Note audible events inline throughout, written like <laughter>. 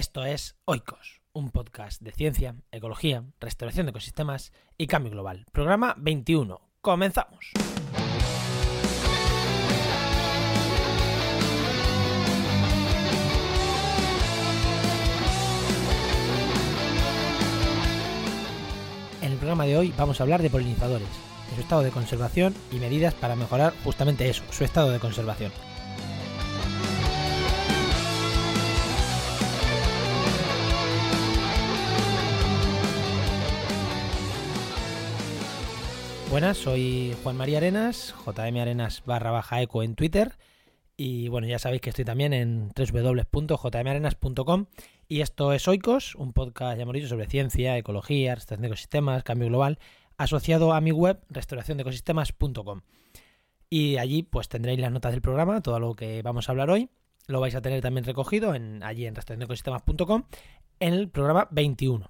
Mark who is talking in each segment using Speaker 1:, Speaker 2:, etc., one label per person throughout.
Speaker 1: Esto es Oikos, un podcast de ciencia, ecología, restauración de ecosistemas y cambio global. Programa 21. Comenzamos. En el programa de hoy vamos a hablar de polinizadores, de su estado de conservación y medidas para mejorar justamente eso, su estado de conservación. Buenas, soy Juan María Arenas, JM Arenas barra baja eco en Twitter. Y bueno, ya sabéis que estoy también en www.jmarenas.com. Y esto es Oikos, un podcast, ya hemos dicho, sobre ciencia, ecología, restauración de ecosistemas, cambio global, asociado a mi web, restauraciondecosistemas.com. Y allí pues tendréis las notas del programa, todo lo que vamos a hablar hoy. Lo vais a tener también recogido en, allí en restauraciondecosistemas.com en el programa 21.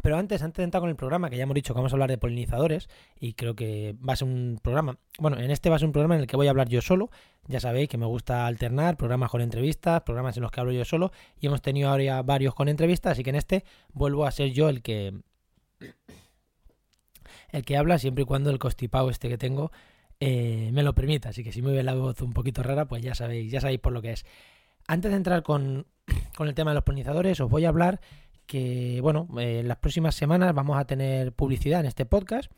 Speaker 1: Pero antes, antes de entrar con el programa, que ya hemos dicho que vamos a hablar de polinizadores, y creo que va a ser un programa, bueno, en este va a ser un programa en el que voy a hablar yo solo, ya sabéis que me gusta alternar programas con entrevistas, programas en los que hablo yo solo, y hemos tenido ahora varios con entrevistas, así que en este vuelvo a ser yo el que el que habla siempre y cuando el constipado este que tengo eh, me lo permita, así que si me ve la voz un poquito rara, pues ya sabéis, ya sabéis por lo que es. Antes de entrar con, con el tema de los polinizadores, os voy a hablar que, bueno, en las próximas semanas vamos a tener publicidad en este podcast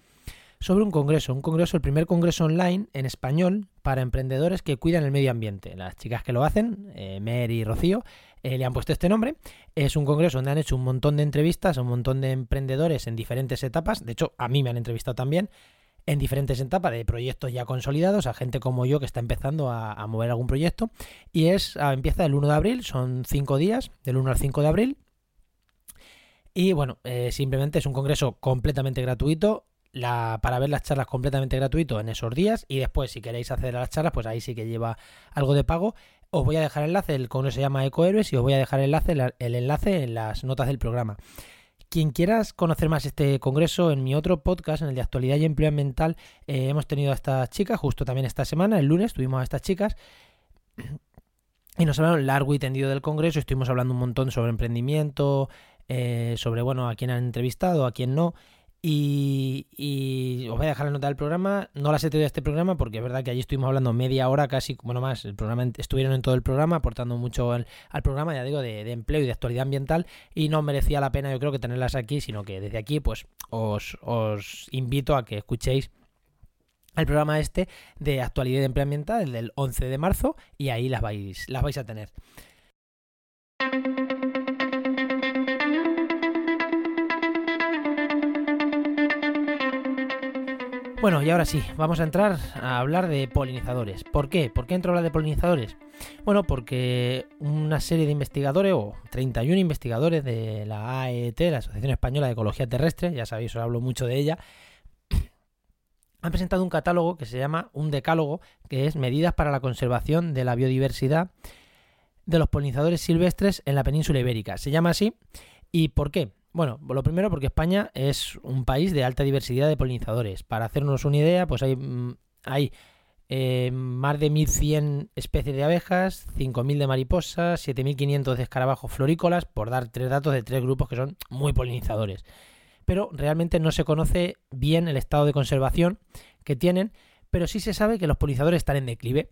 Speaker 1: sobre un congreso, un congreso, el primer congreso online en español para emprendedores que cuidan el medio ambiente. Las chicas que lo hacen, eh, Mer y Rocío, eh, le han puesto este nombre. Es un congreso donde han hecho un montón de entrevistas a un montón de emprendedores en diferentes etapas. De hecho, a mí me han entrevistado también en diferentes etapas de proyectos ya consolidados, a gente como yo que está empezando a, mover algún proyecto. Y es, a, empieza el 1 de abril, son 5 días, del 1 al 5 de abril. Y bueno, eh, simplemente es un congreso completamente gratuito. La, para ver las charlas completamente gratuito en esos días. Y después, si queréis acceder a las charlas, pues ahí sí que lleva algo de pago. Os voy a dejar el enlace, el congreso se llama Ecohéroes y os voy a dejar el enlace, el enlace en las notas del programa. Quien quieras conocer más este congreso, en mi otro podcast, en el de actualidad y empleo ambiental, eh, hemos tenido a estas chicas, justo también esta semana, el lunes tuvimos a estas chicas. Y nos hablaron largo y tendido del congreso, estuvimos hablando un montón sobre emprendimiento, eh, sobre, bueno, a quién han entrevistado, a quién no. Y, y, os voy a dejar la nota del programa. No las he tenido este programa porque es verdad que allí estuvimos hablando media hora, casi, bueno, más. El programa estuvieron en todo el programa, aportando mucho al, programa, ya digo, de, de, empleo y de actualidad ambiental. Y no merecía la pena, yo creo, que tenerlas aquí, sino que desde aquí, pues, os, os invito a que escuchéis el programa este de actualidad de empleo ambiental, el del 11 de marzo, y ahí las vais, las vais a tener. Bueno, y ahora sí, vamos a entrar a hablar de polinizadores. ¿Por qué? ¿Por qué entro a hablar de polinizadores? Bueno, porque una serie de investigadores, o 31 investigadores de la AET, la Asociación Española de Ecología Terrestre, ya sabéis, os hablo mucho de ella, <clears throat> han presentado un catálogo que se llama un decálogo, que es medidas para la conservación de la biodiversidad de los polinizadores silvestres en la península ibérica. Se llama así. ¿Y por qué? Bueno, lo primero porque España es un país de alta diversidad de polinizadores. Para hacernos una idea, pues hay, hay eh, más de 1.100 especies de abejas, 5.000 de mariposas, 7.500 de escarabajos florícolas, por dar tres datos de tres grupos que son muy polinizadores. Pero realmente no se conoce bien el estado de conservación que tienen, pero sí se sabe que los polinizadores están en declive.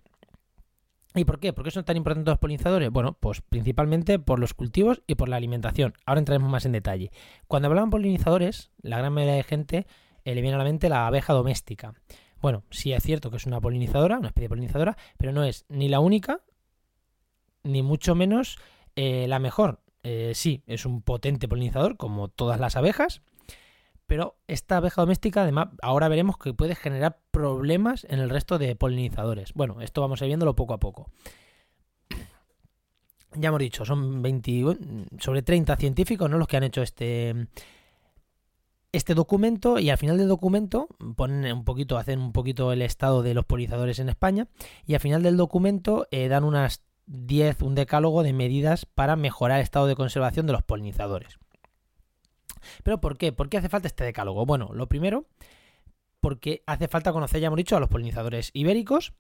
Speaker 1: ¿Y por qué? ¿Por qué son tan importantes los polinizadores? Bueno, pues principalmente por los cultivos y por la alimentación. Ahora entraremos más en detalle. Cuando hablaban polinizadores, la gran mayoría de gente eh, le viene a la mente la abeja doméstica. Bueno, sí es cierto que es una polinizadora, una especie de polinizadora, pero no es ni la única, ni mucho menos eh, la mejor. Eh, sí, es un potente polinizador, como todas las abejas, pero esta abeja doméstica además ahora veremos que puede generar problemas en el resto de polinizadores. Bueno, esto vamos a ir viéndolo poco a poco. Ya hemos dicho, son 20, sobre 30 científicos ¿no? los que han hecho este, este documento y al final del documento ponen un poquito, hacen un poquito el estado de los polinizadores en España y al final del documento eh, dan unas 10, un decálogo de medidas para mejorar el estado de conservación de los polinizadores. ¿Pero por qué? ¿Por qué hace falta este decálogo? Bueno, lo primero, porque hace falta conocer, ya hemos dicho, a los polinizadores ibéricos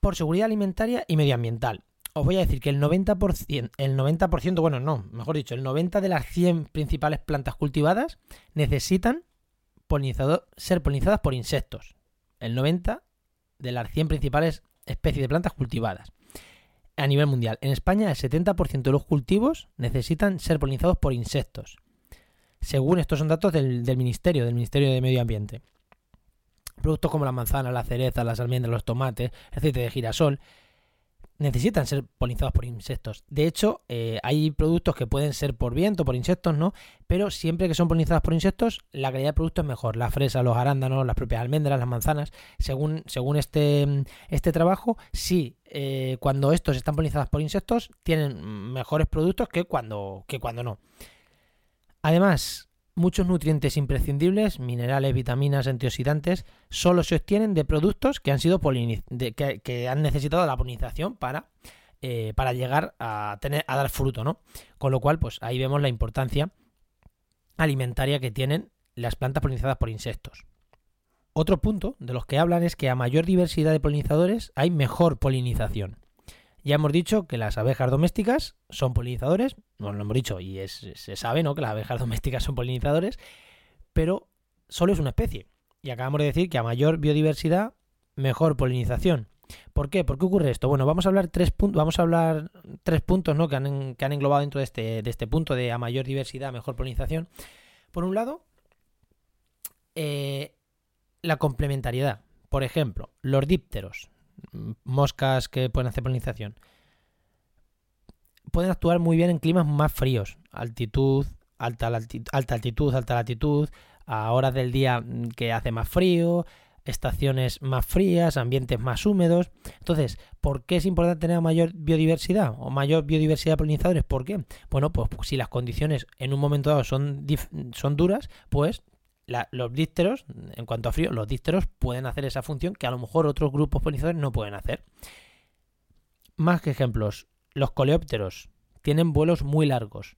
Speaker 1: por seguridad alimentaria y medioambiental. os voy a decir que el 90%, el 90%, bueno, no, mejor dicho, el 90 de las 100 principales plantas cultivadas necesitan ser polinizadas por insectos. El 90 de las 100 principales especies de plantas cultivadas a nivel mundial. En España, el 70% de los cultivos necesitan ser polinizados por insectos. Según estos son datos del, del Ministerio, del Ministerio de Medio Ambiente. Productos como la manzana, la cereza, las almendras, los tomates, el aceite de girasol, necesitan ser polinizados por insectos. De hecho, eh, hay productos que pueden ser por viento, por insectos, ¿no? Pero siempre que son polinizados por insectos, la calidad del producto es mejor. La fresa, los arándanos, las propias almendras, las manzanas. Según, según este, este trabajo, sí, eh, cuando estos están polinizados por insectos, tienen mejores productos que cuando, que cuando no. Además, Muchos nutrientes imprescindibles, minerales, vitaminas, antioxidantes, solo se obtienen de productos que han sido que, han necesitado la polinización para, eh, para llegar a, tener, a dar fruto, ¿no? Con lo cual, pues ahí vemos la importancia alimentaria que tienen las plantas polinizadas por insectos. Otro punto de los que hablan es que a mayor diversidad de polinizadores hay mejor polinización. Ya hemos dicho que las abejas domésticas son polinizadores, no lo hemos dicho y se sabe ¿no? que las abejas <laughs> domésticas son polinizadores, pero solo es una especie. Y acabamos de decir que a mayor biodiversidad, mejor polinización. ¿Por qué? ¿Por qué ocurre esto? Bueno, vamos a hablar tres puntos, vamos a hablar tres puntos ¿no? que, han, que han englobado dentro de este, de este punto de a mayor diversidad, mejor polinización. Por un lado, eh, la complementariedad. Por ejemplo, los dípteros moscas que pueden hacer polinización, pueden actuar muy bien en climas más fríos, altitud, alta, alta altitud, alta latitud, a horas del día que hace más frío, estaciones más frías, ambientes más húmedos. Entonces, ¿por qué es importante tener mayor biodiversidad o mayor biodiversidad de polinizadores? ¿Por qué? Bueno, pues si las condiciones en un momento dado son, son duras, pues los dísteros, en cuanto a frío, los dísteros pueden hacer esa función que a lo mejor otros grupos polinizadores no pueden hacer. Más que ejemplos, los coleópteros tienen vuelos muy largos,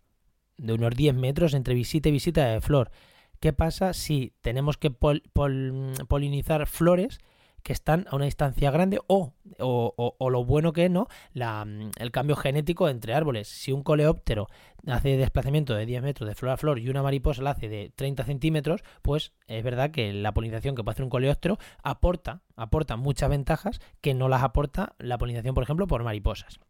Speaker 1: de unos 10 metros entre visita y visita de flor. ¿Qué pasa si tenemos que polinizar flores que están a una distancia grande o, o, lo bueno que es, ¿no? La, el cambio genético entre árboles. Si un coleóptero hace desplazamiento de 10 metros de flor a flor y una mariposa la hace de 30 centímetros, pues es verdad que la polinización que puede hacer un coleóptero aporta, aporta muchas ventajas que no las aporta la polinización, por ejemplo, por mariposas.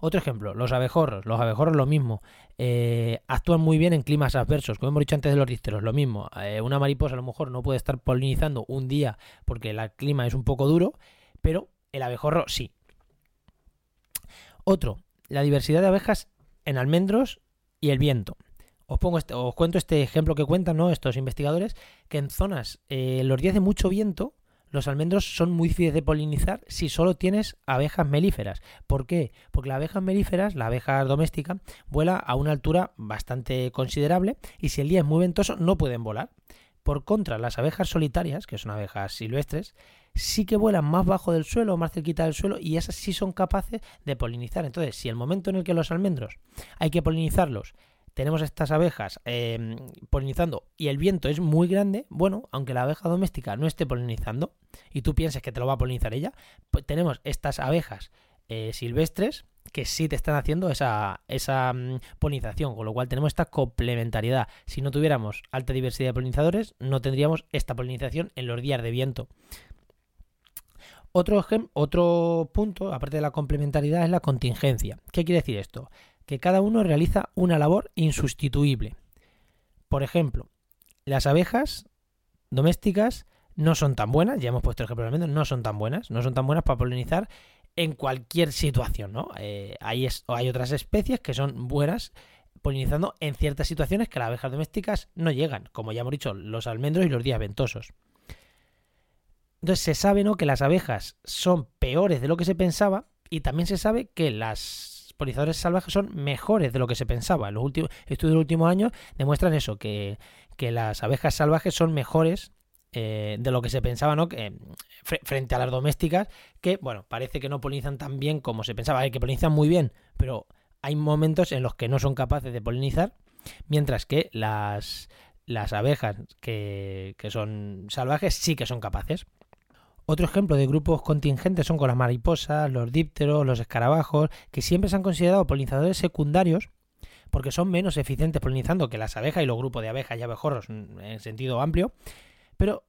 Speaker 1: Otro ejemplo, los abejorros. Los abejorros lo mismo. Eh, actúan muy bien en climas adversos. Como hemos dicho antes de los dísteros, lo mismo. Eh, una mariposa a lo mejor no puede estar polinizando un día porque el clima es un poco duro, pero el abejorro sí. Otro, la diversidad de abejas en almendros y el viento. Os, pongo este, os cuento este ejemplo que cuentan ¿no? estos investigadores, que en zonas, eh, los días de mucho viento, los almendros son muy difíciles de polinizar si solo tienes abejas melíferas. ¿Por qué? Porque las abejas melíferas, la abeja doméstica, vuela a una altura bastante considerable y si el día es muy ventoso no pueden volar. Por contra, las abejas solitarias, que son abejas silvestres, sí que vuelan más bajo del suelo, más cerquita del suelo, y esas sí son capaces de polinizar. Entonces, si el momento en el que los almendros hay que polinizarlos tenemos estas abejas em, polinizando y el viento es muy grande, bueno, aunque la abeja doméstica no esté polinizando y tú pienses que te lo va a polinizar ella, pues tenemos estas abejas eh, silvestres que sí te están haciendo esa, esa mm, polinización, con lo cual tenemos esta complementariedad. Si no tuviéramos alta diversidad de polinizadores, no tendríamos esta polinización en los días de viento. Otro, otro punto, aparte de la complementariedad, es la contingencia. ¿Qué quiere decir esto? Que cada uno realiza una labor insustituible. Por ejemplo, las abejas domésticas no son tan buenas, ya hemos puesto el ejemplo no son tan buenas, no son tan buenas para polinizar en cualquier situación, ¿no? Eh, hay, hay otras especies que son buenas polinizando en ciertas situaciones que las abejas domésticas no llegan, como ya hemos dicho, los almendros y los días ventosos. Entonces se sabe ¿no? que las abejas son peores de lo que se pensaba y también se sabe que las polinizadores salvajes son mejores de lo que se pensaba. Los últimos estudios de los últimos años demuestran eso, que, las abejas salvajes son mejores eh, de lo que se pensaba, ¿no? Que, frente a las domésticas, que, bueno, parece que no polinizan tan bien como se pensaba. Hay que polinizan muy bien, pero hay momentos en los que no son capaces de polinizar, mientras que las, las abejas que, que son salvajes sí que son capaces. Otro ejemplo de grupos contingentes son con las mariposas, los dípteros, los escarabajos, que siempre se han considerado polinizadores secundarios porque son menos eficientes polinizando que las abejas y los grupos de abejas y abejorros en sentido amplio, pero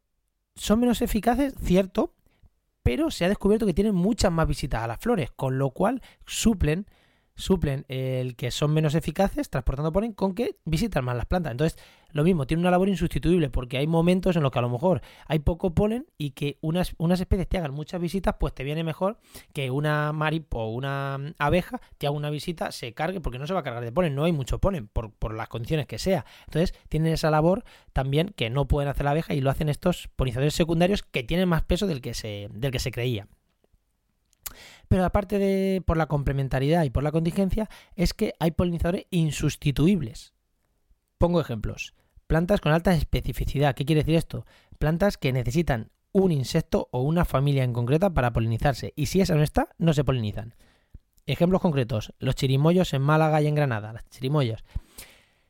Speaker 1: son menos eficaces, cierto, pero se ha descubierto que tienen muchas más visitas a las flores, con lo cual suplen suplen el que son menos eficaces transportando polen con que visitan más las plantas. Entonces, lo mismo, tiene una labor insustituible porque hay momentos en los que a lo mejor hay poco polen y que unas, unas especies te hagan muchas visitas, pues te viene mejor que una mariposa o una abeja te haga una visita, se cargue, porque no se va a cargar de polen, no hay mucho polen por, por las condiciones que sea. Entonces, tienen esa labor también que no pueden hacer la abeja y lo hacen estos polinizadores secundarios que tienen más peso del que se, del que se creía. Pero aparte de por la complementariedad y por la contingencia, es que hay polinizadores insustituibles. Pongo ejemplos. Plantas con alta especificidad. ¿Qué quiere decir esto? Plantas que necesitan un insecto o una familia en concreta para polinizarse. Y si esa no está, no se polinizan. Ejemplos concretos. Los chirimoyos en Málaga y en Granada. Las chirimoyas.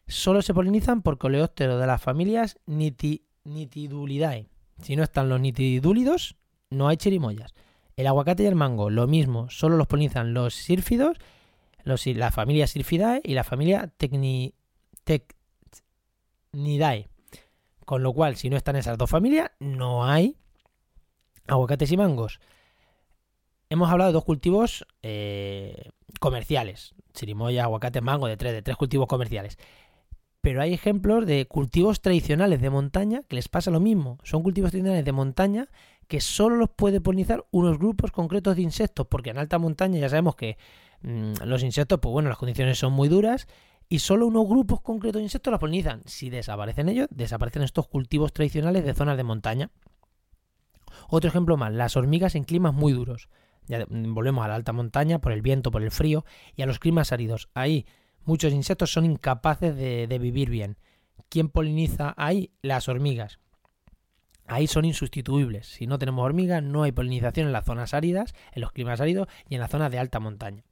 Speaker 1: Solo se polinizan por coleópteros de las familias Nitidulidae. Si no están los nitidúlidos, no hay chirimoyas. El aguacate y el mango, lo mismo, solo los polinizan los sírfidos, la familia Syrphidae y la familia Tecni, Tecnidae. Con lo cual, si no están esas dos familias, no hay aguacates y mangos. Hemos hablado de dos cultivos eh, comerciales. Chirimoya, aguacate, mango, de tres, de tres cultivos comerciales. Pero hay ejemplos de cultivos tradicionales de montaña que les pasa lo mismo. Son cultivos tradicionales de montaña que solo los puede polinizar unos grupos concretos de insectos, porque en alta montaña ya sabemos que mm, los insectos, pues bueno, las condiciones son muy duras y solo unos grupos concretos de insectos los polinizan. Si desaparecen ellos, desaparecen estos cultivos tradicionales de zonas de montaña. Otro ejemplo más, las hormigas en climas muy duros. Ya volvemos a la alta montaña por el viento, por el frío y a los climas áridos. Ahí muchos insectos son incapaces de vivir bien. ¿Quién poliniza ahí? Las hormigas ahí son insustituibles. Si no tenemos hormigas, no hay polinización en las zonas áridas, en los climas áridos y en las zonas de alta montaña.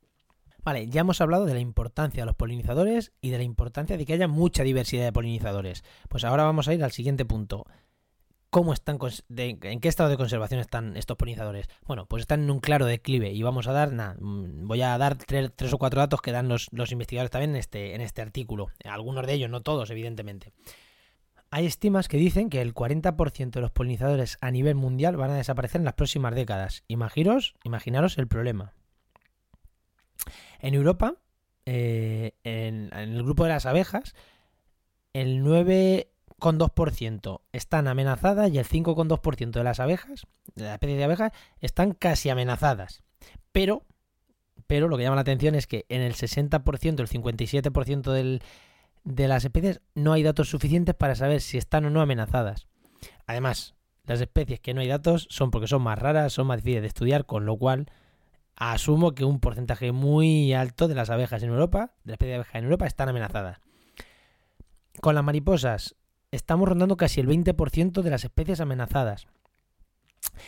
Speaker 1: Vale, ya hemos hablado de la importancia de los polinizadores y de la importancia de que haya mucha diversidad de polinizadores. Pues ahora vamos a ir al siguiente punto. ¿Cómo están, ¿En qué estado de conservación están estos polinizadores? Bueno, pues están en un claro declive y vamos a dar, mm, voy a dar tres, o cuatro datos que dan los, los investigadores también en este, en este artículo. Algunos de ellos, no todos, evidentemente. Hay estimas que dicen que el 40% de los polinizadores a nivel mundial van a desaparecer en las próximas décadas. Imaginaros, imaginaros el problema. En Europa, eh, en, el grupo de las abejas, el 9,2% están amenazadas y el 5,2% de las abejas, de la especie de abejas, están casi amenazadas. Pero, pero lo que llama la atención es que en el 60%, el 57% del, de las especies no hay datos suficientes para saber si están o no amenazadas. Además, las especies que no hay datos son porque son más raras, son más difíciles de estudiar, con lo cual asumo que un porcentaje muy alto de las abejas en Europa, de las especies de abejas en Europa, están amenazadas. Con las mariposas, estamos rondando casi el 20% de las especies amenazadas.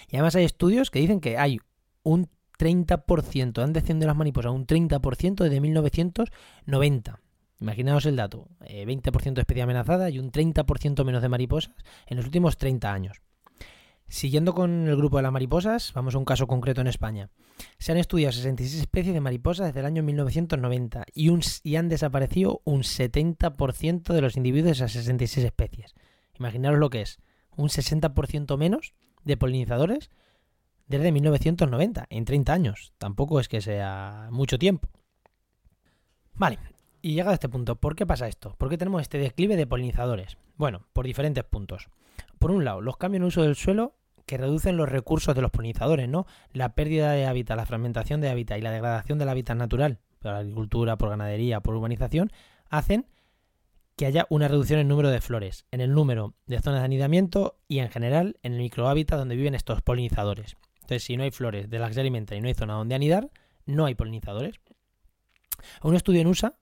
Speaker 1: Y además hay estudios que dicen que hay un 30%, han descendido las mariposas un 30% desde 1990. Imaginaos el dato, 20% eh, de especie amenazada y un 30% menos de mariposas en los últimos 30 años. Siguiendo con el grupo de las mariposas, vamos a un caso concreto en España. Se han estudiado 66 especies de mariposas desde el año 1990 y, y han desaparecido un 70% de los individuos de esas 66 especies. Imaginaos lo que es, un 60% menos de polinizadores desde 1990, en 30 años. Tampoco es que sea mucho tiempo. Vale, y llegado a este punto, ¿por qué pasa esto? ¿Por qué tenemos este declive de polinizadores? Bueno, por diferentes puntos. Por un lado, los cambios en uso del suelo que reducen los recursos de los polinizadores, ¿no? La pérdida de hábitat, la fragmentación de hábitat y la degradación del hábitat natural, por agricultura, por ganadería, por urbanización, hacen que haya una reducción en el número de flores, en el número de zonas de anidamiento y en general en el microhábitat donde viven estos polinizadores. Entonces, si no hay flores de las que se alimentan y no hay zona donde anidar, no hay polinizadores. Un estudio en USA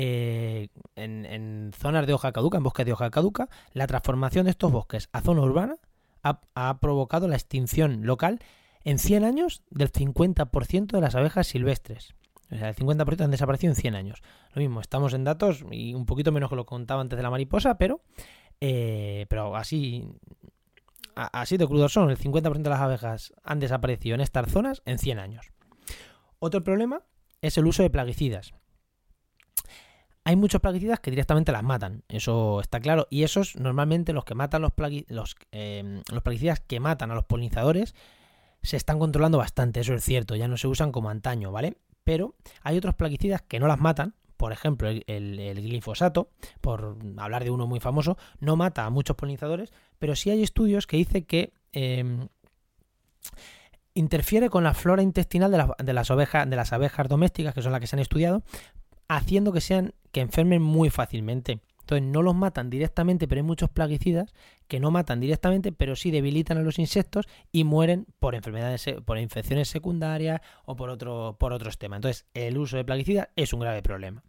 Speaker 1: eh, en, zonas de hoja caduca, en bosques de hoja caduca, la transformación de estos bosques a zona urbana ha, provocado la extinción local en 100 años del 50% de las abejas silvestres. O sea, el 50% han desaparecido en 100 años. Lo mismo, estamos en datos y un poquito menos que lo contaba antes de la mariposa, pero, eh, pero así, así de crudo son, el 50% de las abejas han desaparecido en estas zonas en 100 años. Otro problema es el uso de plaguicidas. Hay muchos plaguicidas que directamente las matan, eso está claro, y esos normalmente los que matan los, los, eh, los plaguicidas que matan a los polinizadores se están controlando bastante, eso es cierto, ya no se usan como antaño, ¿vale? Pero hay otros plaguicidas que no las matan, por ejemplo, el, glifosato, por hablar de uno muy famoso, no mata a muchos polinizadores, pero sí hay estudios que dicen que em, interfiere con la flora intestinal de, las ovejas, de las abejas domésticas, que son las que se han estudiado, haciendo que sean que enfermen muy fácilmente. Entonces no los matan directamente, pero hay muchos plaguicidas que no matan directamente, pero sí debilitan a los insectos y mueren por enfermedades, por infecciones secundarias o por, otro, por otros temas. Entonces el uso de plaguicidas es un grave problema.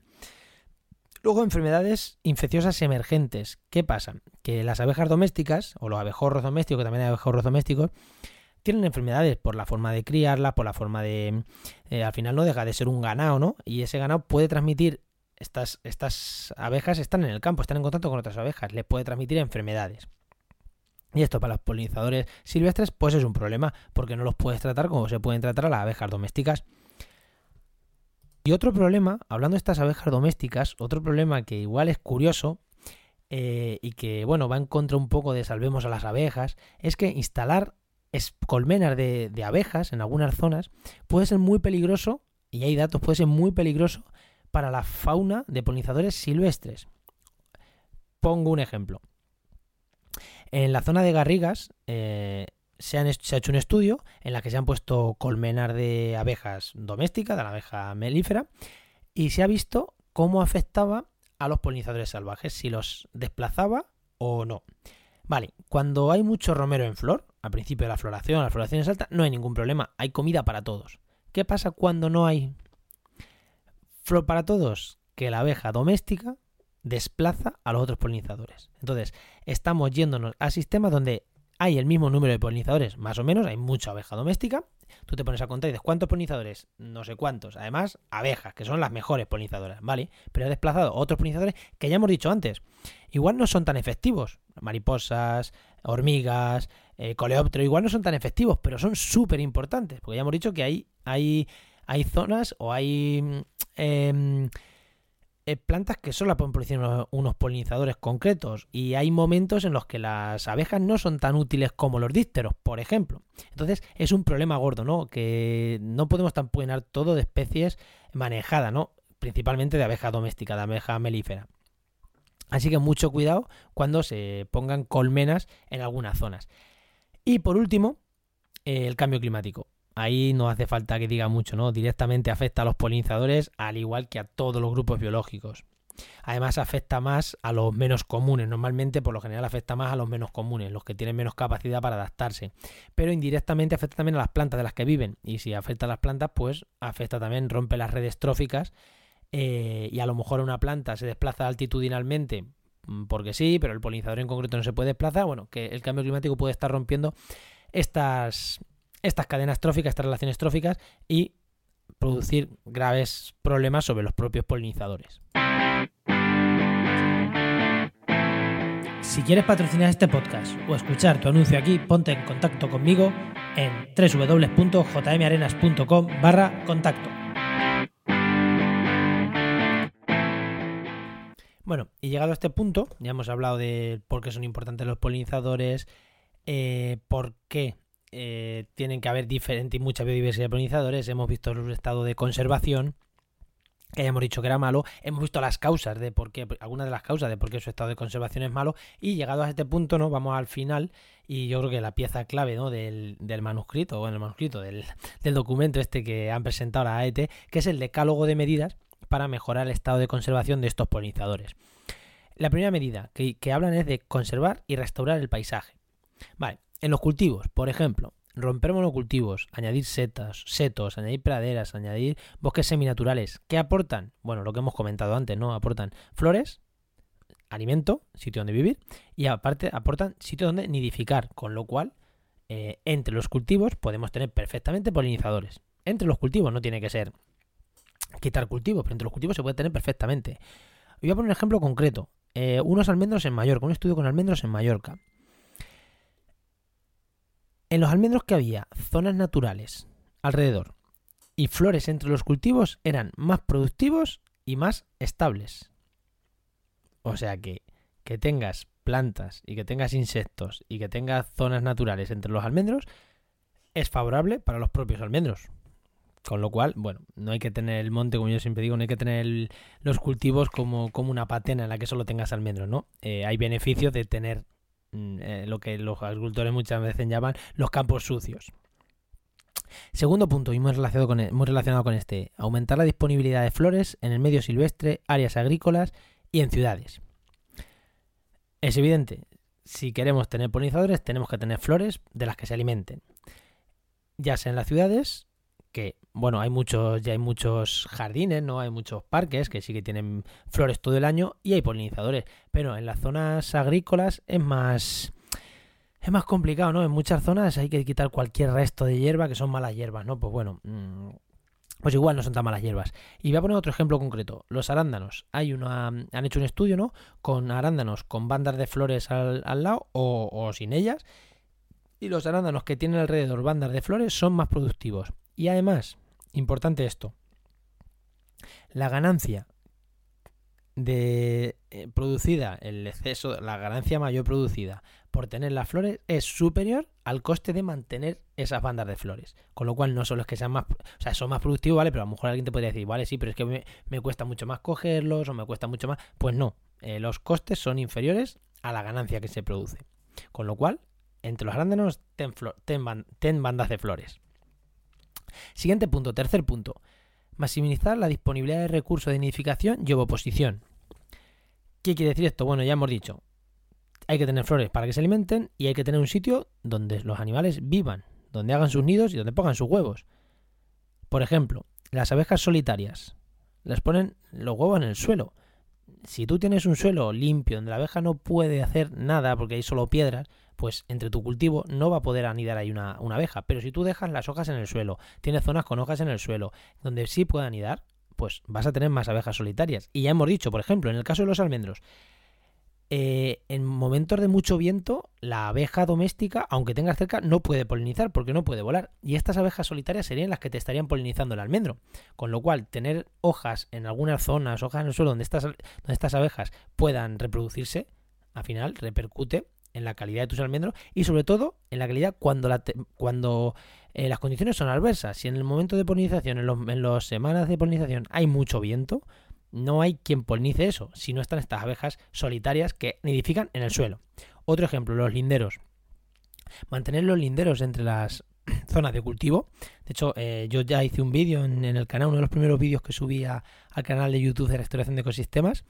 Speaker 1: Luego, enfermedades infecciosas emergentes. ¿Qué pasa? Que las abejas domésticas, o los abejorros domésticos, que también hay abejorros domésticos, tienen enfermedades por la forma de criarlas, por la forma de... Eh, al final no deja de ser un ganado, ¿no? Y ese ganado puede transmitir estas, estas abejas están en el campo, están en contacto con otras abejas, les puede transmitir enfermedades. Y esto para los polinizadores silvestres pues es un problema porque no los puedes tratar como se pueden tratar a las abejas domésticas. Y otro problema, hablando de estas abejas domésticas, otro problema que igual es curioso eh, y que bueno va en contra un poco de salvemos a las abejas, es que instalar colmenas de, de abejas en algunas zonas puede ser muy peligroso, y hay datos, puede ser muy peligroso para la fauna de polinizadores silvestres. Pongo un ejemplo. En la zona de Garrigas eh, se, ha hecho un estudio en la que se han puesto colmenar de abejas domésticas, de la abeja melífera, y se ha visto cómo afectaba a los polinizadores salvajes, si los desplazaba o no. Vale, cuando hay mucho romero en flor, al principio de la floración, la floración es alta, no hay ningún problema, hay comida para todos. ¿Qué pasa cuando no hay Flor para todos, que la abeja doméstica desplaza a los otros polinizadores. Entonces, estamos yéndonos a sistemas donde hay el mismo número de polinizadores, más o menos, hay mucha abeja doméstica. Tú te pones a contar y dices, ¿cuántos polinizadores? No sé cuántos. Además, abejas, que son las mejores polinizadoras, ¿vale? Pero ha desplazado otros polinizadores que ya hemos dicho antes. Igual no son tan efectivos. Mariposas, hormigas, eh, coleóptero, igual no son tan efectivos, pero son súper importantes. Porque ya hemos dicho que hay, hay hay zonas o hay mm, eh, plantas que solo pueden producir unos, polinizadores concretos y hay momentos en los que las abejas no son tan útiles como los dípteros, por ejemplo. Entonces es un problema gordo, ¿no? Que no podemos tamponer todo de especies manejadas, ¿no? Principalmente de abeja doméstica, de abeja melífera. Así que mucho cuidado cuando se pongan colmenas en algunas zonas. Y por último, el cambio climático ahí no hace falta que diga mucho, ¿no? Directamente afecta a los polinizadores al igual que a todos los grupos biológicos. Además afecta más a los menos comunes. Normalmente, por lo general, afecta más a los menos comunes, los que tienen menos capacidad para adaptarse. Pero indirectamente afecta también a las plantas de las que viven. Y si afecta a las plantas, pues afecta también, rompe las redes tróficas. Eh, y a lo mejor una planta se desplaza altitudinalmente mm, porque sí, pero el polinizador en concreto no se puede desplazar. Bueno, que el cambio climático puede estar rompiendo estas, estas cadenas tróficas, estas relaciones tróficas y producir graves problemas sobre los propios polinizadores. Si quieres patrocinar este podcast o escuchar tu anuncio aquí, ponte en contacto conmigo en www.jmarenas.com barra contacto. Bueno, y llegado a este punto, ya hemos hablado de por qué son importantes los polinizadores, eh, por qué eh, tienen que haber diferente y mucha biodiversidad de polinizadores. Hemos visto el estado de conservación, que hayamos dicho que era malo. Hemos visto las causas de por qué, algunas de las causas de por qué su estado de conservación es malo. Y llegado a este punto, ¿no? Vamos al final. Y yo creo que la pieza clave ¿no? del, manuscrito, bueno, el manuscrito, del, documento este que han presentado la AET, que es el decálogo de medidas para mejorar el estado de conservación de estos polinizadores. La primera medida que, que hablan es de conservar y restaurar el paisaje. Vale, en los cultivos, por ejemplo, romper monocultivos, añadir setas, setos, añadir praderas, añadir bosques seminaturales. ¿Qué aportan? Bueno, lo que hemos comentado antes, ¿no? Aportan flores, alimento, sitio donde vivir, y aparte aportan sitio donde nidificar, con lo cual eh, entre los cultivos podemos tener perfectamente polinizadores. Entre los cultivos no tiene que ser quitar cultivos, pero entre los cultivos se puede tener perfectamente. Voy a poner un ejemplo concreto. Eh, unos almendros en Mallorca, un estudio con almendros en Mallorca En los almendros que había zonas naturales alrededor y flores entre los cultivos eran más productivos y más estables. O sea que que tengas plantas y que tengas insectos y que tengas zonas naturales entre los almendros es favorable para los propios almendros. Con lo cual, bueno, no hay que tener el monte, como yo siempre digo, no hay que tener los cultivos como, como, una patena en la que solo tengas almendros, ¿no? Eh, hay beneficios de tener eh, lo que los agricultores muchas veces llaman los campos sucios. Segundo punto, y muy relacionado, con, e, muy relacionado con este, aumentar la disponibilidad de flores en el medio silvestre, áreas agrícolas y en ciudades. Es evidente, si queremos tener polinizadores, tenemos que tener flores de las que se alimenten. Ya sea en las ciudades, que bueno, hay muchos, ya hay muchos jardines, ¿no? Hay muchos parques que sí que tienen flores todo el año y hay polinizadores. Pero en las zonas agrícolas es más. Es más complicado, ¿no? En muchas zonas hay que quitar cualquier resto de hierba que son malas hierbas, ¿no? Pues bueno, mm, pues igual no son tan malas hierbas. Y voy a poner otro ejemplo concreto. Los arándanos. Hay una, han hecho un estudio, ¿no? Con arándanos con bandas de flores al, lado o, o, sin ellas. Y los arándanos que tienen alrededor bandas de flores son más productivos. Y además, importante esto, la ganancia de eh, producida, el exceso, la ganancia mayor producida por tener las flores es superior al coste de mantener esas bandas de flores. Con lo cual no solo es que sean más, o sea, son más productivos, ¿vale? Pero a lo mejor alguien te podría decir, vale, sí, pero es que me, cuesta mucho más cogerlos o me cuesta mucho más. Pues no, eh, los costes son inferiores a la ganancia que se produce. Con lo cual, entre los arándanos, ten, ten bandas de flores. Siguiente punto, tercer punto. Maximizar la disponibilidad de recursos de nidificación y oposición. ¿Qué quiere decir esto? Bueno, ya hemos dicho, hay que tener flores para que se alimenten y hay que tener un sitio donde los animales vivan, donde hagan sus nidos y donde pongan sus huevos. Por ejemplo, las abejas solitarias las ponen los huevos en el suelo. Si tú tienes un suelo limpio donde la abeja no puede hacer nada porque hay solo piedras, pues entre tu cultivo no va a poder anidar ahí una, abeja. Pero si tú dejas las hojas en el suelo, tienes zonas con hojas en el suelo, donde sí puede anidar, pues vas a tener más abejas solitarias. Y ya hemos dicho, por ejemplo, en el caso de los almendros, eh, en momentos de mucho viento, la abeja doméstica, aunque tenga cerca, no puede polinizar porque no puede volar. Y estas abejas solitarias serían las que te estarían polinizando el almendro. Con lo cual, tener hojas en algunas zonas, hojas en el suelo donde estas, donde estas abejas puedan reproducirse, al final repercute en la calidad de tus almendros y sobre todo en la calidad cuando, la cuando eh, las condiciones son adversas. Si en el momento de polinización, en, los, en las semanas de polinización hay mucho viento, no hay quien polinice eso, si no están estas abejas solitarias que nidifican en el suelo. Otro ejemplo, los linderos. Mantener los linderos entre las <clears throat> zonas de cultivo. De hecho, eh, yo ya hice un vídeo en, el canal, uno de los primeros vídeos que subí al canal de YouTube de restauración de ecosistemas,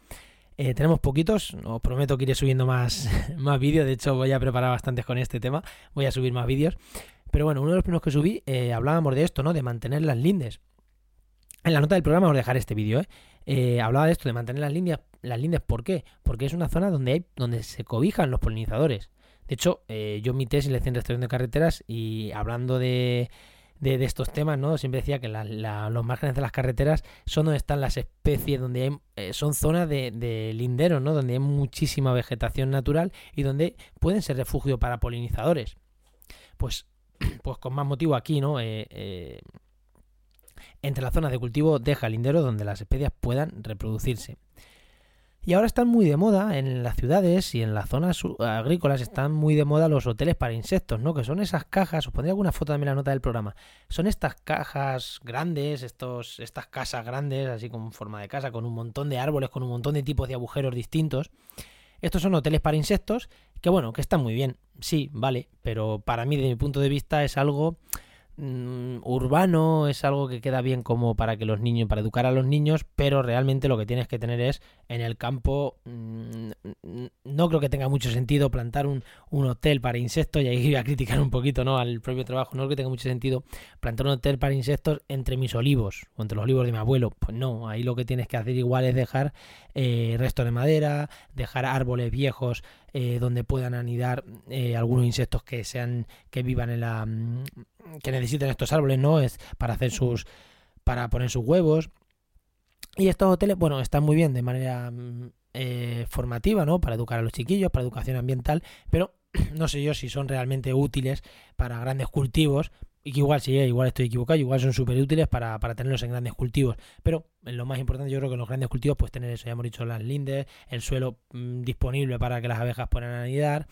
Speaker 1: eh, tenemos poquitos, os prometo que iré subiendo más, <laughs> más vídeos, de hecho voy a preparar bastantes con este tema, voy a subir más vídeos. Pero bueno, uno de los primeros que subí eh, hablábamos de esto, ¿no? De mantener las lindes. En la nota del programa os dejaré este vídeo, ¿eh? ¿eh? Hablaba de esto, de mantener las líneas. Las lindes, ¿por qué? Porque es una zona donde hay, donde se cobijan los polinizadores. De hecho, yo mi tesis le en restauración de carreteras y hablando de, de, estos temas, ¿no? Siempre decía que los márgenes de las carreteras son donde están las especies, donde hay, eh, son zonas de, de, linderos, ¿no? Donde hay muchísima vegetación natural y donde pueden ser refugio para polinizadores. Pues, <clears throat> pues con más motivo aquí, ¿no? Eh, eh, entre las zonas de cultivo deja linderos donde las especies puedan reproducirse. Y ahora están muy de moda en las ciudades y en las zonas agrícolas están muy de moda los hoteles para insectos, ¿no? Que son esas cajas, os pondré alguna foto también en la nota del programa. Son estas cajas grandes, estos, estas casas grandes, así con forma de casa, con un montón de árboles, con un montón de tipos de agujeros distintos. Estos son hoteles para insectos que bueno, que están muy bien, sí, vale, pero para mí, desde mi punto de vista, es algo urbano, es algo que queda bien como para que los niños, para educar a los niños, pero realmente lo que tienes que tener es en el campo, mm, no creo que tenga mucho sentido plantar un, hotel para insectos, y ahí <laughs> voy a criticar un poquito ¿no? al propio trabajo, no creo que tenga mucho sentido plantar un hotel para insectos entre mis olivos, o entre los olivos de mi abuelo, pues no, ahí lo que tienes que hacer igual es dejar eh, restos de madera, dejar árboles viejos eh, donde puedan anidar eh, algunos insectos que sean que vivan en la mm, que necesiten estos árboles no es para hacer sus para poner sus huevos. Y estos hoteles bueno están muy bien de manera mm, eh, formativa no para educar a los chiquillos para educación ambiental pero <clears throat> no sé yo si son realmente útiles para grandes cultivos, y que igual sí, eh, igual estoy equivocado, igual son súper útiles para, para, tenerlos en grandes cultivos. Pero lo más importante, yo creo que en los grandes cultivos, pues tener eso, ya hemos dicho, las lindes, el suelo mm, disponible para que las abejas puedan anidar,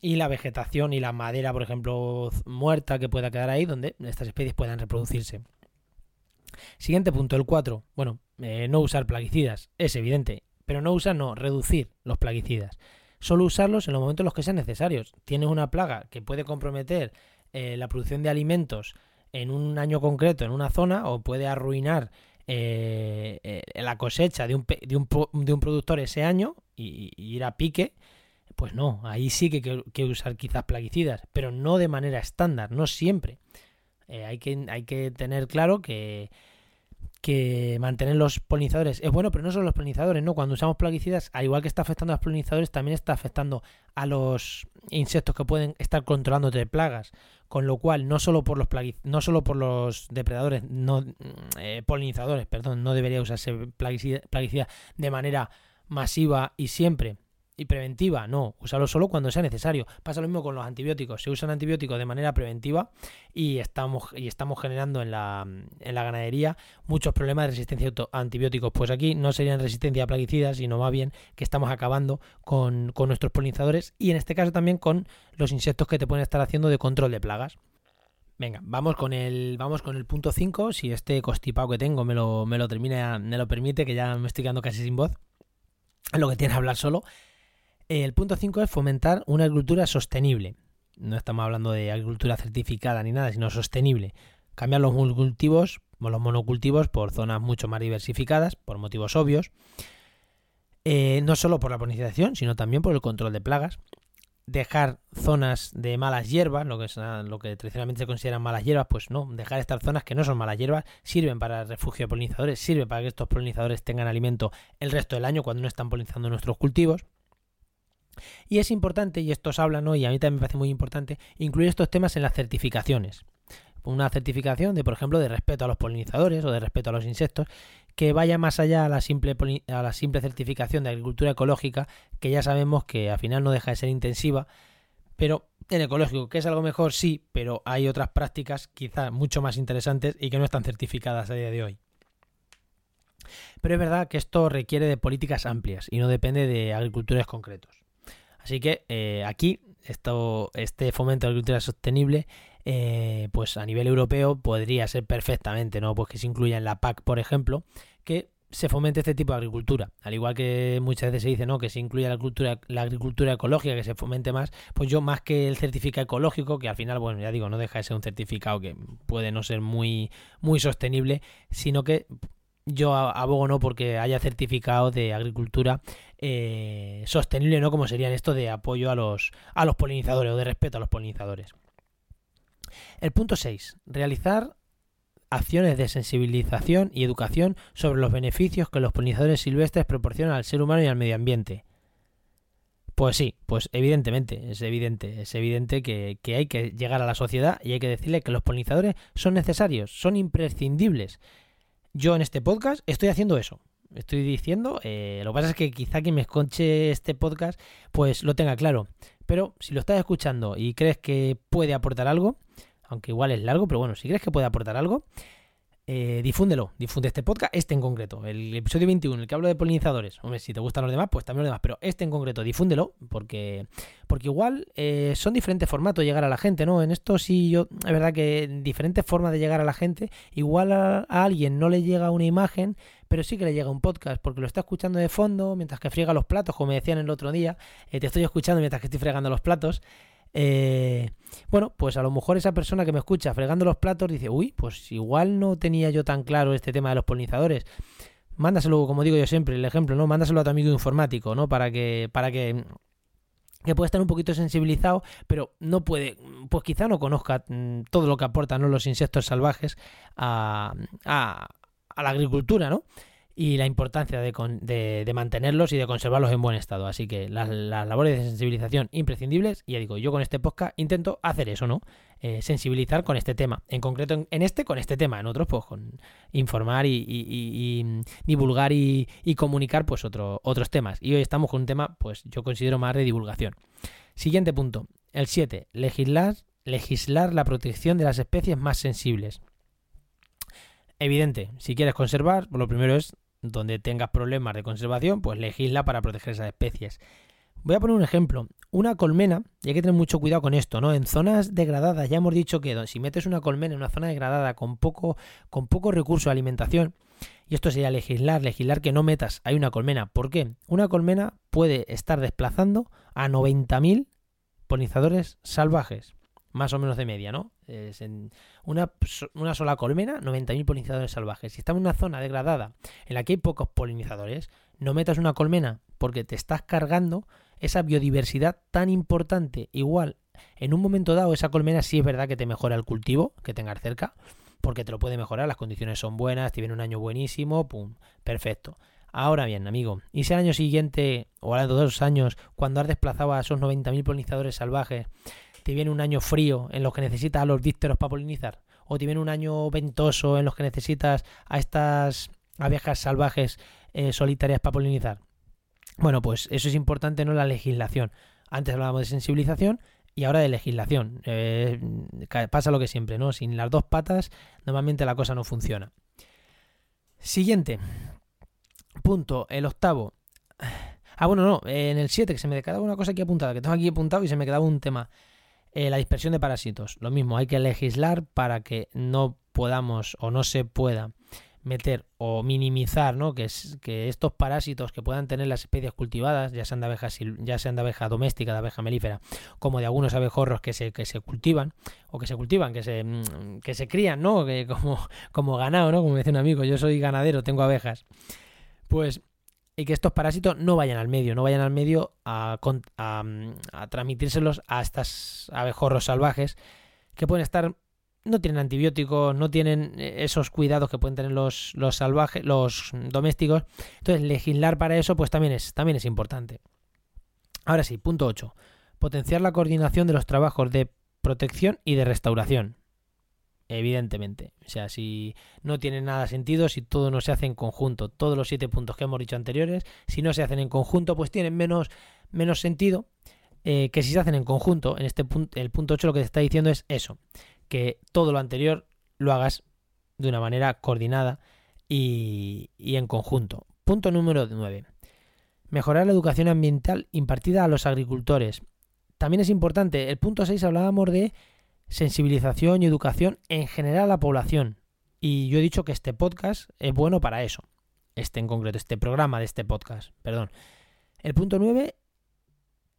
Speaker 1: y la vegetación y la madera, por ejemplo, muerta que pueda quedar ahí, donde estas especies puedan reproducirse. Siguiente punto, el 4. Bueno, eh, no usar plaguicidas, es evidente, pero no usar, no, reducir los plaguicidas. Solo usarlos en los momentos en los que sean necesarios. Tienes una plaga que puede comprometer eh, la producción de alimentos en un año concreto, en una zona, o puede arruinar eh, eh, la cosecha de un, de, un, de un, productor ese año y, y, ir a pique, pues no, ahí sí que hay que usar quizás plaguicidas, pero no de manera estándar, no siempre. hay, que, hay que tener claro que mantener los polinizadores es bueno, pero no solo los polinizadores, ¿no? Cuando usamos plaguicidas, al igual que está afectando a los polinizadores, también está afectando a los insectos que pueden estar controlando de plagas. Con lo cual, no solo por los no solo por los depredadores, no eh, polinizadores, perdón, no debería usarse plaguicida, plaguicida de manera masiva y siempre y preventiva, no, usarlo solo cuando sea necesario. Pasa lo mismo con los antibióticos, se usan antibióticos de manera preventiva y estamos, y estamos generando en la, en la ganadería muchos problemas de resistencia a antibióticos. Pues aquí no serían resistencia a plaguicidas, sino más bien que estamos acabando con, con nuestros polinizadores y en este caso también con los insectos que te pueden estar haciendo de control de plagas. Venga, vamos con el, vamos con el punto 5. Si este constipado que tengo me lo, me lo termina, me lo permite, que ya me estoy quedando casi sin voz. Lo que tiene hablar solo. El punto 5 es fomentar una agricultura sostenible. No estamos hablando de agricultura certificada ni nada, sino sostenible. Cambiar los monocultivos, los monocultivos por zonas mucho más diversificadas, por motivos obvios. Eh, no solo por la polinización, sino también por el control de plagas. Dejar zonas de malas hierbas, lo que, es, lo que tradicionalmente se consideran malas hierbas, pues no, dejar estas zonas que no son malas hierbas, sirven para refugio de polinizadores, sirven para que estos polinizadores tengan alimento el resto del año cuando no están polinizando nuestros cultivos. Y es importante, y esto os habla, ¿no? y a mí también me parece muy importante, incluir estos temas en las certificaciones. Una certificación de, por ejemplo, de respeto a los polinizadores o de respeto a los insectos, que vaya más allá a la simple, a la simple certificación de agricultura ecológica, que ya sabemos que al final no deja de ser intensiva, pero en ecológico, que es algo mejor, sí, pero hay otras prácticas quizás mucho más interesantes y que no están certificadas a día de hoy. Pero es verdad que esto requiere de políticas amplias y no depende de agricultores concretos. Así que eh, aquí esto, este fomento de agricultura sostenible, eh, pues a nivel europeo podría ser perfectamente, ¿no? Pues que se incluya en la PAC, por ejemplo, que se fomente este tipo de agricultura. Al igual que muchas veces se dice, ¿no? Que se incluya la agricultura, la agricultura ecológica, que se fomente más, pues yo más que el certificado ecológico, que al final, bueno, ya digo, no deja de ser un certificado que puede no ser muy, muy sostenible, sino que yo abogo no porque haya certificado de agricultura eh, sostenible, ¿no? Como serían esto de apoyo a los, a los polinizadores o de respeto a los polinizadores. El punto 6. Realizar acciones de sensibilización y educación sobre los beneficios que los polinizadores silvestres proporcionan al ser humano y al medio ambiente. Pues sí, pues evidentemente, es evidente, es evidente que, que hay que llegar a la sociedad y hay que decirle que los polinizadores son necesarios, son imprescindibles yo en este podcast estoy haciendo eso. Estoy diciendo, eh, lo que pasa es que quizá quien me escuche este podcast pues lo tenga claro. Pero si lo estás escuchando y crees que puede aportar algo, aunque igual es largo, pero bueno, si crees que puede aportar algo, eh, difúndelo, difunde este podcast, este en concreto, el episodio 21, en el que hablo de polinizadores. Hombre, si te gustan los demás, pues también los demás, pero este en concreto, difúndelo, porque, porque igual eh, son diferentes formatos llegar a la gente, ¿no? En esto sí, yo, es verdad que diferentes formas de llegar a la gente, igual a, alguien no le llega una imagen, pero sí que le llega un podcast, porque lo está escuchando de fondo mientras que friega los platos, como me decían el otro día, eh, te estoy escuchando mientras que estoy fregando los platos. Eh, bueno, pues a lo mejor esa persona que me escucha fregando los platos dice, uy, pues igual no tenía yo tan claro este tema de los polinizadores. Mándaselo, como digo yo siempre, el ejemplo, ¿no? Mándaselo a tu amigo informático, ¿no? Para que, para que que puede estar un poquito sensibilizado, pero no puede, pues quizá no conozca mm, todo lo que aportan los insectos salvajes a, a, a, la agricultura, ¿no? Y la importancia de, mantenerlos y de conservarlos en buen estado. Así que las, labores de sensibilización imprescindibles, y ya digo, yo con este podcast intento hacer eso, ¿no? Eh, sensibilizar con este tema, en concreto en, este con este tema, en otros pues con informar y, divulgar y, comunicar pues otros temas. Y hoy estamos con un tema pues yo considero más de divulgación. Siguiente punto, el 7, legislar, legislar la protección de las especies más sensibles. Evidente, si quieres conservar, lo primero es donde tengas problemas de conservación, pues legisla para proteger esas especies. Voy a poner un ejemplo. Una colmena, y hay que tener mucho cuidado con esto, ¿no? En zonas degradadas, ya hemos dicho que si metes una colmena en una zona degradada con poco, con poco recurso de alimentación, y esto sería legislar, legislar que no metas hay una colmena. ¿Por qué? Una colmena puede estar desplazando a 90.000 polinizadores salvajes más o menos de media, ¿no? Es en una, una sola colmena, 90.000 polinizadores salvajes. Si estamos en una zona degradada en la que hay pocos polinizadores, no metas una colmena porque te estás cargando esa biodiversidad tan importante. Igual, en un momento dado, esa colmena sí es verdad que te mejora el cultivo que tengas cerca, porque te lo puede mejorar, las condiciones son buenas, te un año buenísimo, pum, perfecto. Ahora bien, amigo, ¿y si el año siguiente, o a los dos años, cuando has desplazado a esos 90.000 polinizadores salvajes, te viene un año frío en los que necesitas a los dípteros para polinizar, o te viene un año ventoso en los que necesitas a estas abejas salvajes eh, solitarias para polinizar. Bueno, pues eso es importante, ¿no? La legislación. Antes hablábamos de sensibilización y ahora de legislación. Eh, pasa lo que siempre, ¿no? Sin las dos patas, normalmente la cosa no funciona. Siguiente punto, el octavo. Ah, bueno, no, en el 7, que se me quedaba una cosa aquí apuntada, que tengo aquí apuntado y se me quedaba un tema. Eh, la dispersión de parásitos. Lo mismo, hay que legislar para que no podamos o no se pueda meter o minimizar ¿no? que, estos parásitos que puedan tener las especies cultivadas, ya sean de abejas, ya sean de abeja doméstica, de abeja melífera, como de algunos abejorros que se, que se cultivan, o que se cultivan, que se, mm, que se crían, ¿no? Que como, como ganado, ¿no? Como me decía un amigo, yo soy ganadero, tengo abejas. Pues y que estos parásitos no vayan al medio, no vayan al medio a, a, transmitírselos a estas abejorros salvajes que pueden estar, no tienen antibióticos, no tienen eh, esos cuidados que pueden tener los, los salvajes, los domésticos. Entonces, legislar para eso, pues también es, también es importante. Ahora sí, punto 8. Potenciar la coordinación de los trabajos de protección y de restauración evidentemente. O sea, si no tiene nada sentido, si todo no se hace en conjunto, todos los siete puntos que hemos dicho anteriores, si no se hacen en conjunto, pues tienen menos, menos sentido eh, que si se hacen en conjunto. En este punto, el punto 8 lo que te está diciendo es eso, que todo lo anterior lo hagas de una manera coordinada y, y en conjunto. Punto número 9. Mejorar la educación ambiental impartida a los agricultores. También es importante, el punto 6 hablábamos de sensibilización y educación en general a la población. Y yo he dicho que este podcast es bueno para eso. Este en concreto, este programa de este podcast, perdón. El punto 9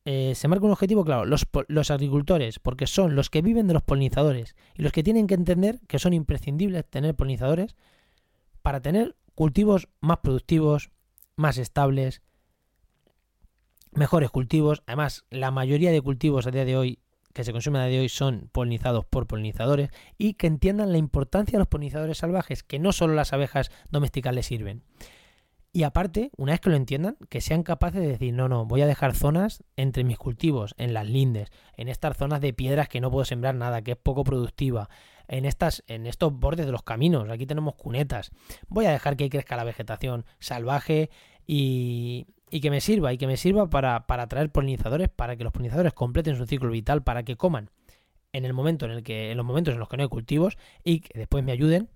Speaker 1: eh, se marca un objetivo claro, los, los, agricultores, porque son los que viven de los polinizadores y los que tienen que entender que son imprescindibles tener polinizadores para tener cultivos más productivos, más estables, mejores cultivos. Además, la mayoría de cultivos a día de hoy que se consumen a día de hoy son polinizados por polinizadores y que entiendan la importancia de los polinizadores salvajes, que no solo las abejas domésticas les sirven. Y aparte, una vez que lo entiendan, que sean capaces de decir, no, no, voy a dejar zonas entre mis cultivos, en las lindes, en estas zonas de piedras que no puedo sembrar nada, que es poco productiva, en, estas, en estos bordes de los caminos, aquí tenemos cunetas. Voy a dejar que crezca la vegetación salvaje y, y que me sirva, y que me sirva para, para atraer polinizadores, para que los polinizadores completen su ciclo vital, para que coman en el momento en el que, en los momentos en los que no hay cultivos, y que después me ayuden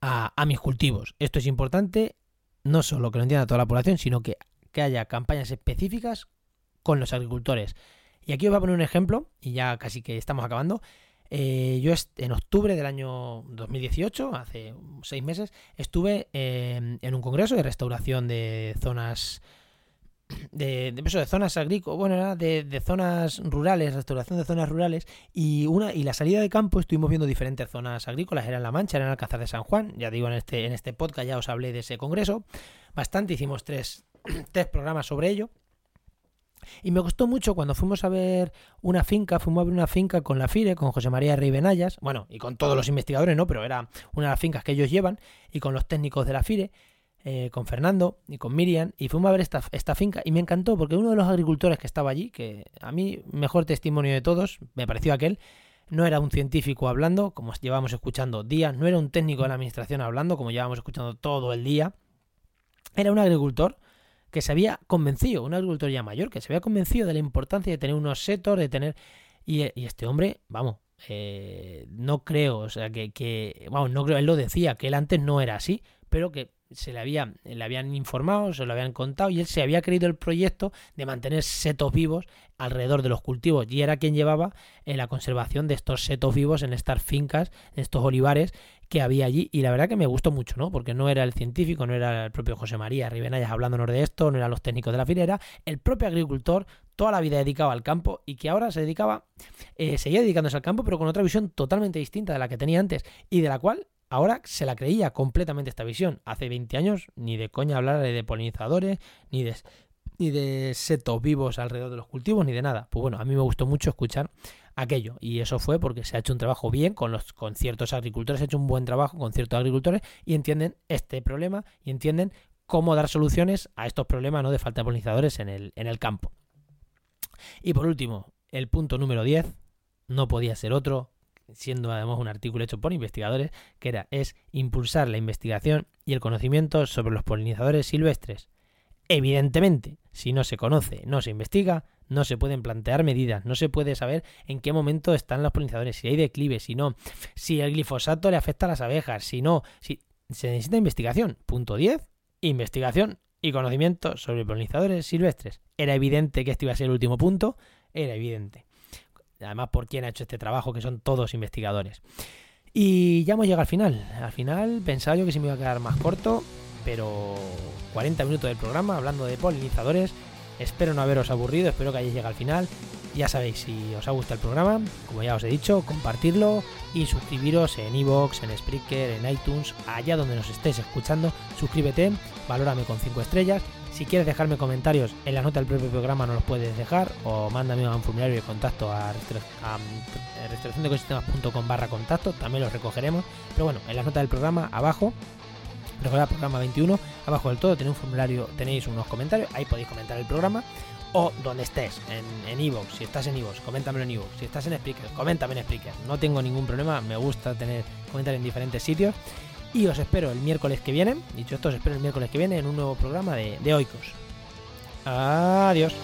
Speaker 1: a, a mis cultivos. Esto es importante, no solo que lo entienda toda la población, sino que, que haya campañas específicas con los agricultores. Y aquí os voy a poner un ejemplo, y ya casi que estamos acabando. Eh, yo en octubre del año 2018, hace seis meses, estuve em, en un congreso de restauración de zonas de, de, zonas agrícolas, bueno, era de, zonas rurales, restauración de zonas rurales, y una y la salida de campo estuvimos viendo diferentes zonas agrícolas, era en La Mancha, era en Alcázar de San Juan, ya digo, en este, en este podcast ya os hablé de ese congreso, bastante, hicimos tres, <clears throat> tres programas sobre ello, y me costó mucho cuando fuimos a ver una finca, fuimos a ver una finca con la FIRE, con José María Rey Benayas, bueno, y con todos los investigadores, ¿no? Pero era una de las fincas que ellos llevan, y con los técnicos de la FIRE, eh, con Fernando y con Miriam y fuimos a ver esta, esta finca y me encantó porque uno de los agricultores que estaba allí, que a mí mejor testimonio de todos, me pareció aquel, no era un científico hablando, como llevamos escuchando días, no era un técnico de la administración hablando, como llevamos escuchando todo el día, era un agricultor que se había convencido, un agricultor ya mayor, que se había convencido de la importancia de tener unos setos, de tener... Y, y este hombre, vamos, eh, no creo, o sea, que, que, vamos, no creo, él lo decía, que él antes no era así, pero que se le, había, le habían informado, se lo habían contado y él se había creído el proyecto de mantener setos vivos alrededor de los cultivos y era quien llevaba en la conservación de estos setos vivos en estas fincas, en estos olivares que había allí y la verdad que me gustó mucho, ¿no? Porque no era el científico, no era el propio José María Ribenayas hablándonos de esto, no eran los técnicos de la filera, el propio agricultor toda la vida dedicado al campo y que ahora se dedicaba, eh, seguía dedicándose al campo pero con otra visión totalmente distinta de la que tenía antes y de la cual Ahora se la creía completamente esta visión. Hace 20 años ni de coña hablar de polinizadores, ni de, ni de setos vivos alrededor de los cultivos, ni de nada. Pues bueno, a mí me gustó mucho escuchar aquello. Y eso fue porque se ha hecho un trabajo bien con, los, con ciertos agricultores, se ha hecho un buen trabajo con ciertos agricultores y entienden este problema y entienden cómo dar soluciones a estos problemas ¿no? de falta de polinizadores en el, en el campo. Y por último, el punto número 10, no podía ser otro siendo además un artículo hecho por investigadores, que era es impulsar la investigación y el conocimiento sobre los polinizadores silvestres. Evidentemente, si no se conoce, no se investiga, no se pueden plantear medidas, no se puede saber en qué momento están los polinizadores, si hay declive, si no, si el glifosato le afecta a las abejas, si no, si se necesita investigación. Punto 10, investigación y conocimiento sobre polinizadores silvestres. Era evidente que este iba a ser el último punto, era evidente además por quién ha hecho este trabajo, que son todos investigadores. Y ya hemos llegado al final. Al final pensaba yo que se me iba a quedar más corto, pero 40 minutos del programa hablando de polinizadores. Espero no haberos aburrido, espero que hayáis llegado al final. Ya sabéis, si os ha gustado el programa, como ya os he dicho, compartirlo y suscribiros en iVoox, en Spreaker, en iTunes, allá donde nos estéis escuchando. Suscríbete, valórame con 5 estrellas si quieres dejarme comentarios en la nota del propio programa, no los puedes dejar o mándame un formulario de contacto a, a restauraciondecosistemas.com barra contacto, también los recogeremos. Pero bueno, en la nota del programa, abajo, recordad programa 21, abajo del todo tenéis un formulario, tenéis unos comentarios, ahí podéis comentar el programa o donde estés, en Evox, si estás en Evox, coméntamelo en Evox, si estás en Spreaker, coméntame en Spreaker, no tengo ningún problema, me gusta tener comentarios en diferentes sitios y os espero el miércoles que viene. Dicho esto, os espero el miércoles que viene en un nuevo programa de, de Oikos. Adiós.